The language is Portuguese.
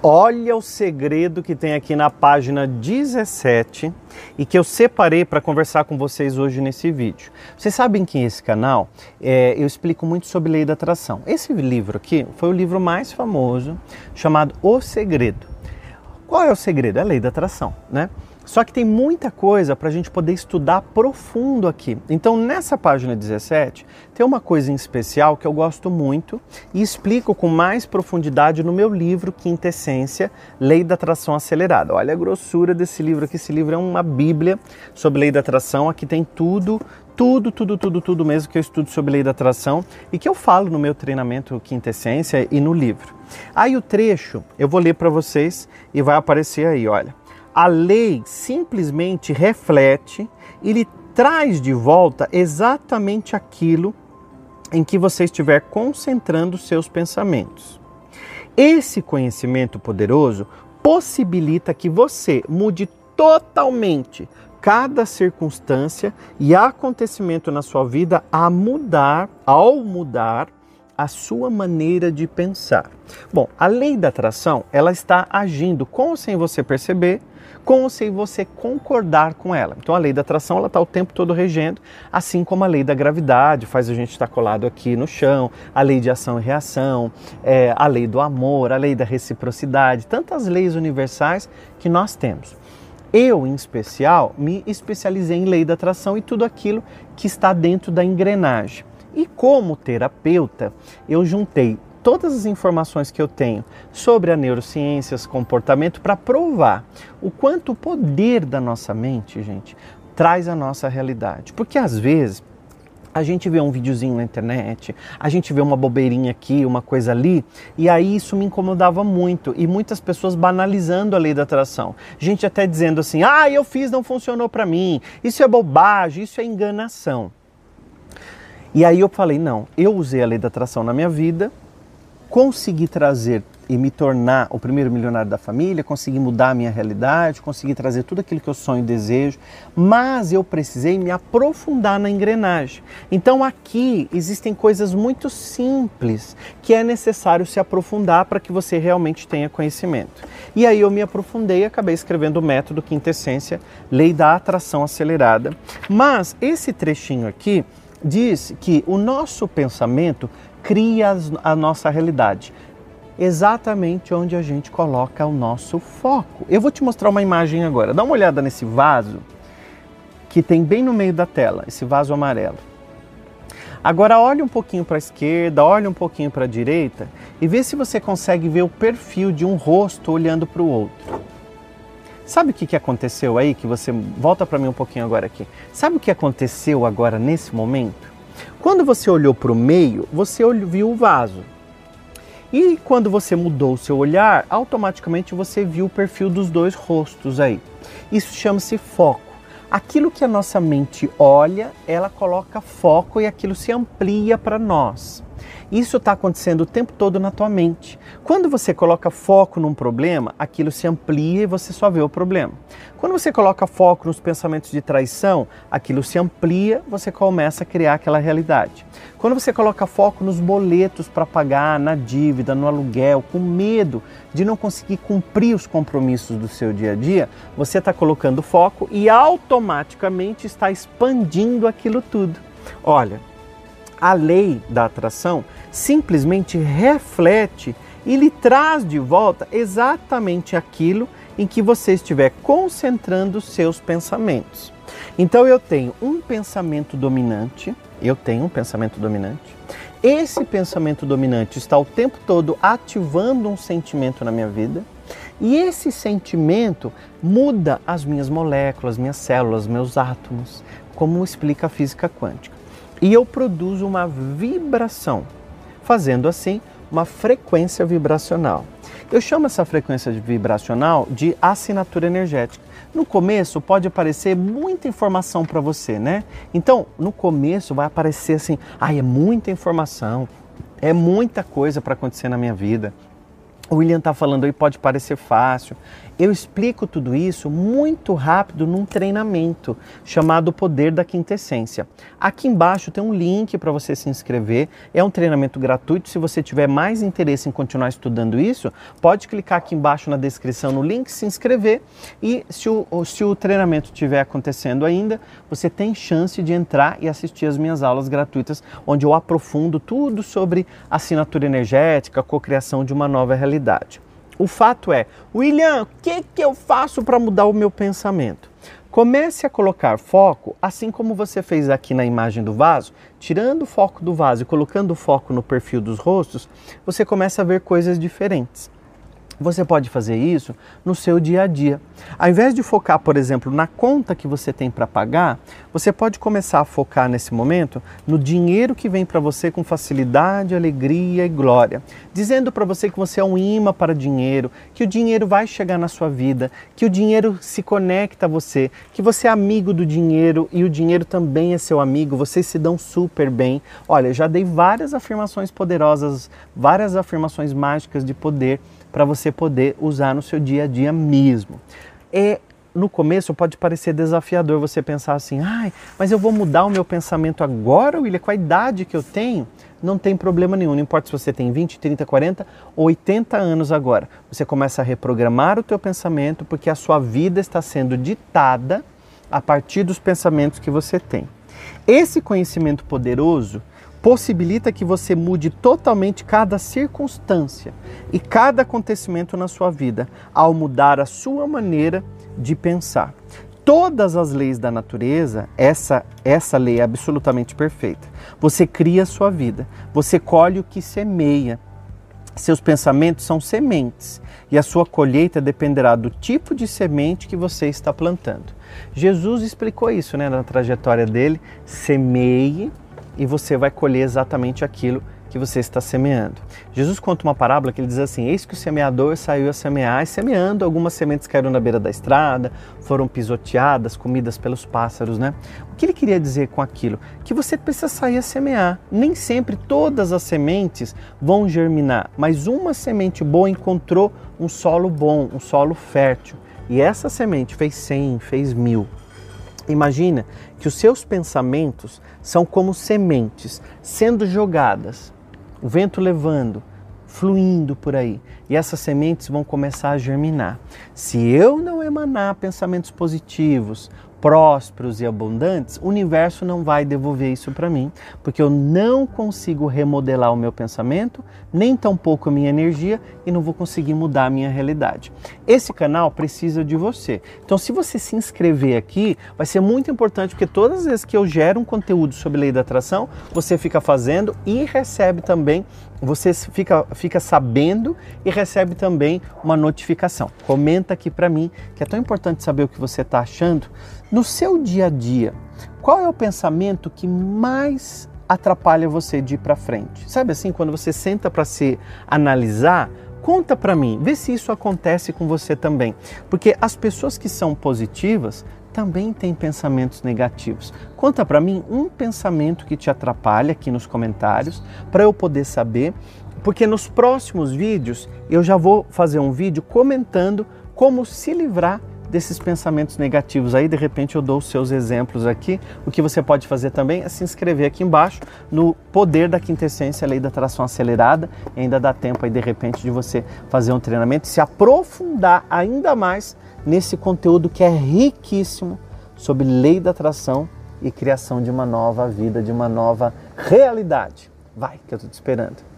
Olha o segredo que tem aqui na página 17 e que eu separei para conversar com vocês hoje nesse vídeo. Vocês sabem que esse canal é, eu explico muito sobre lei da atração. Esse livro aqui foi o livro mais famoso chamado O Segredo. Qual é o segredo? É a lei da atração, né? Só que tem muita coisa para a gente poder estudar profundo aqui. Então, nessa página 17, tem uma coisa em especial que eu gosto muito e explico com mais profundidade no meu livro Quinta Essência, Lei da Atração Acelerada. Olha a grossura desse livro aqui. Esse livro é uma bíblia sobre lei da atração. Aqui tem tudo, tudo, tudo, tudo, tudo mesmo que eu estudo sobre lei da atração e que eu falo no meu treinamento Quinta Essência e no livro. Aí o trecho eu vou ler para vocês e vai aparecer aí, olha. A lei simplesmente reflete e traz de volta exatamente aquilo em que você estiver concentrando seus pensamentos. Esse conhecimento poderoso possibilita que você mude totalmente cada circunstância e acontecimento na sua vida a mudar, ao mudar a sua maneira de pensar. Bom, a lei da atração, ela está agindo com ou sem você perceber com ou sem você concordar com ela. Então a lei da atração ela está o tempo todo regendo, assim como a lei da gravidade faz a gente estar colado aqui no chão, a lei de ação e reação, é, a lei do amor, a lei da reciprocidade, tantas leis universais que nós temos. Eu, em especial, me especializei em lei da atração e tudo aquilo que está dentro da engrenagem. E como terapeuta, eu juntei todas as informações que eu tenho sobre a neurociência, comportamento, para provar o quanto o poder da nossa mente, gente, traz a nossa realidade. Porque às vezes a gente vê um videozinho na internet, a gente vê uma bobeirinha aqui, uma coisa ali, e aí isso me incomodava muito. E muitas pessoas banalizando a lei da atração. Gente até dizendo assim: ah, eu fiz, não funcionou para mim, isso é bobagem, isso é enganação. E aí eu falei: não, eu usei a lei da atração na minha vida, consegui trazer e me tornar o primeiro milionário da família, consegui mudar a minha realidade, consegui trazer tudo aquilo que eu sonho e desejo, mas eu precisei me aprofundar na engrenagem. Então aqui existem coisas muito simples que é necessário se aprofundar para que você realmente tenha conhecimento. E aí eu me aprofundei e acabei escrevendo o método Quintessência, Lei da Atração Acelerada. Mas esse trechinho aqui diz que o nosso pensamento cria a nossa realidade. Exatamente onde a gente coloca o nosso foco. Eu vou te mostrar uma imagem agora. Dá uma olhada nesse vaso que tem bem no meio da tela, esse vaso amarelo. Agora olhe um pouquinho para a esquerda, olhe um pouquinho para a direita e vê se você consegue ver o perfil de um rosto olhando para o outro. Sabe o que, que aconteceu aí? Que você volta para mim um pouquinho agora aqui. Sabe o que aconteceu agora nesse momento? Quando você olhou para o meio, você viu o vaso. E quando você mudou o seu olhar, automaticamente você viu o perfil dos dois rostos aí. Isso chama-se foco. Aquilo que a nossa mente olha, ela coloca foco e aquilo se amplia para nós. Isso está acontecendo o tempo todo na tua mente. Quando você coloca foco num problema, aquilo se amplia e você só vê o problema. Quando você coloca foco nos pensamentos de traição, aquilo se amplia, você começa a criar aquela realidade. Quando você coloca foco nos boletos para pagar, na dívida, no aluguel, com medo de não conseguir cumprir os compromissos do seu dia a dia, você está colocando foco e automaticamente está expandindo aquilo tudo. Olha, a lei da atração simplesmente reflete e lhe traz de volta exatamente aquilo em que você estiver concentrando seus pensamentos. Então eu tenho um pensamento dominante, eu tenho um pensamento dominante. Esse pensamento dominante está o tempo todo ativando um sentimento na minha vida, e esse sentimento muda as minhas moléculas, minhas células, meus átomos, como explica a física quântica. E eu produzo uma vibração fazendo assim uma frequência vibracional. Eu chamo essa frequência vibracional de assinatura energética. No começo pode aparecer muita informação para você, né? Então, no começo vai aparecer assim: "Ai, é muita informação, é muita coisa para acontecer na minha vida. o William está falando aí pode parecer fácil. Eu explico tudo isso muito rápido num treinamento chamado Poder da Quintessência. Aqui embaixo tem um link para você se inscrever. É um treinamento gratuito. Se você tiver mais interesse em continuar estudando isso, pode clicar aqui embaixo na descrição no link, se inscrever. E se o, se o treinamento estiver acontecendo ainda, você tem chance de entrar e assistir as minhas aulas gratuitas, onde eu aprofundo tudo sobre assinatura energética, cocriação de uma nova realidade. O fato é, William, o que, que eu faço para mudar o meu pensamento? Comece a colocar foco, assim como você fez aqui na imagem do vaso, tirando o foco do vaso e colocando o foco no perfil dos rostos, você começa a ver coisas diferentes. Você pode fazer isso no seu dia a dia. Ao invés de focar, por exemplo, na conta que você tem para pagar, você pode começar a focar nesse momento no dinheiro que vem para você com facilidade, alegria e glória, dizendo para você que você é um imã para dinheiro, que o dinheiro vai chegar na sua vida, que o dinheiro se conecta a você, que você é amigo do dinheiro e o dinheiro também é seu amigo, vocês se dão super bem. Olha, já dei várias afirmações poderosas, várias afirmações mágicas de poder para você poder usar no seu dia a dia mesmo. É, no começo pode parecer desafiador você pensar assim, ai, mas eu vou mudar o meu pensamento agora, William, com a idade que eu tenho? Não tem problema nenhum, não importa se você tem 20, 30, 40 ou 80 anos agora. Você começa a reprogramar o teu pensamento porque a sua vida está sendo ditada a partir dos pensamentos que você tem. Esse conhecimento poderoso possibilita que você mude totalmente cada circunstância e cada acontecimento na sua vida ao mudar a sua maneira de pensar. Todas as leis da natureza, essa essa lei é absolutamente perfeita. Você cria a sua vida, você colhe o que semeia. Seus pensamentos são sementes e a sua colheita dependerá do tipo de semente que você está plantando. Jesus explicou isso né, na trajetória dele: semeie e você vai colher exatamente aquilo que você está semeando. Jesus conta uma parábola que ele diz assim: Eis que o semeador saiu a semear, e semeando, algumas sementes caíram na beira da estrada, foram pisoteadas, comidas pelos pássaros, né? O que ele queria dizer com aquilo? Que você precisa sair a semear. Nem sempre todas as sementes vão germinar, mas uma semente boa encontrou um solo bom, um solo fértil. E essa semente fez cem, fez mil. Imagina que os seus pensamentos são como sementes sendo jogadas, o vento levando, fluindo por aí, e essas sementes vão começar a germinar. Se eu não emanar pensamentos positivos, prósperos e abundantes, o universo não vai devolver isso para mim, porque eu não consigo remodelar o meu pensamento, nem tampouco a minha energia e não vou conseguir mudar a minha realidade. Esse canal precisa de você. Então, se você se inscrever aqui, vai ser muito importante, porque todas as vezes que eu gero um conteúdo sobre lei da atração, você fica fazendo e recebe também você fica, fica sabendo e recebe também uma notificação. Comenta aqui para mim, que é tão importante saber o que você está achando. No seu dia a dia, qual é o pensamento que mais atrapalha você de ir para frente? Sabe assim, quando você senta para se analisar, conta para mim, vê se isso acontece com você também. Porque as pessoas que são positivas também têm pensamentos negativos. Conta para mim um pensamento que te atrapalha aqui nos comentários para eu poder saber, porque nos próximos vídeos eu já vou fazer um vídeo comentando como se livrar desses pensamentos negativos aí, de repente eu dou os seus exemplos aqui. O que você pode fazer também é se inscrever aqui embaixo no Poder da Quintessência, Lei da Atração Acelerada. E ainda dá tempo aí, de repente, de você fazer um treinamento, se aprofundar ainda mais nesse conteúdo que é riquíssimo sobre lei da atração e criação de uma nova vida, de uma nova realidade. Vai, que eu estou te esperando.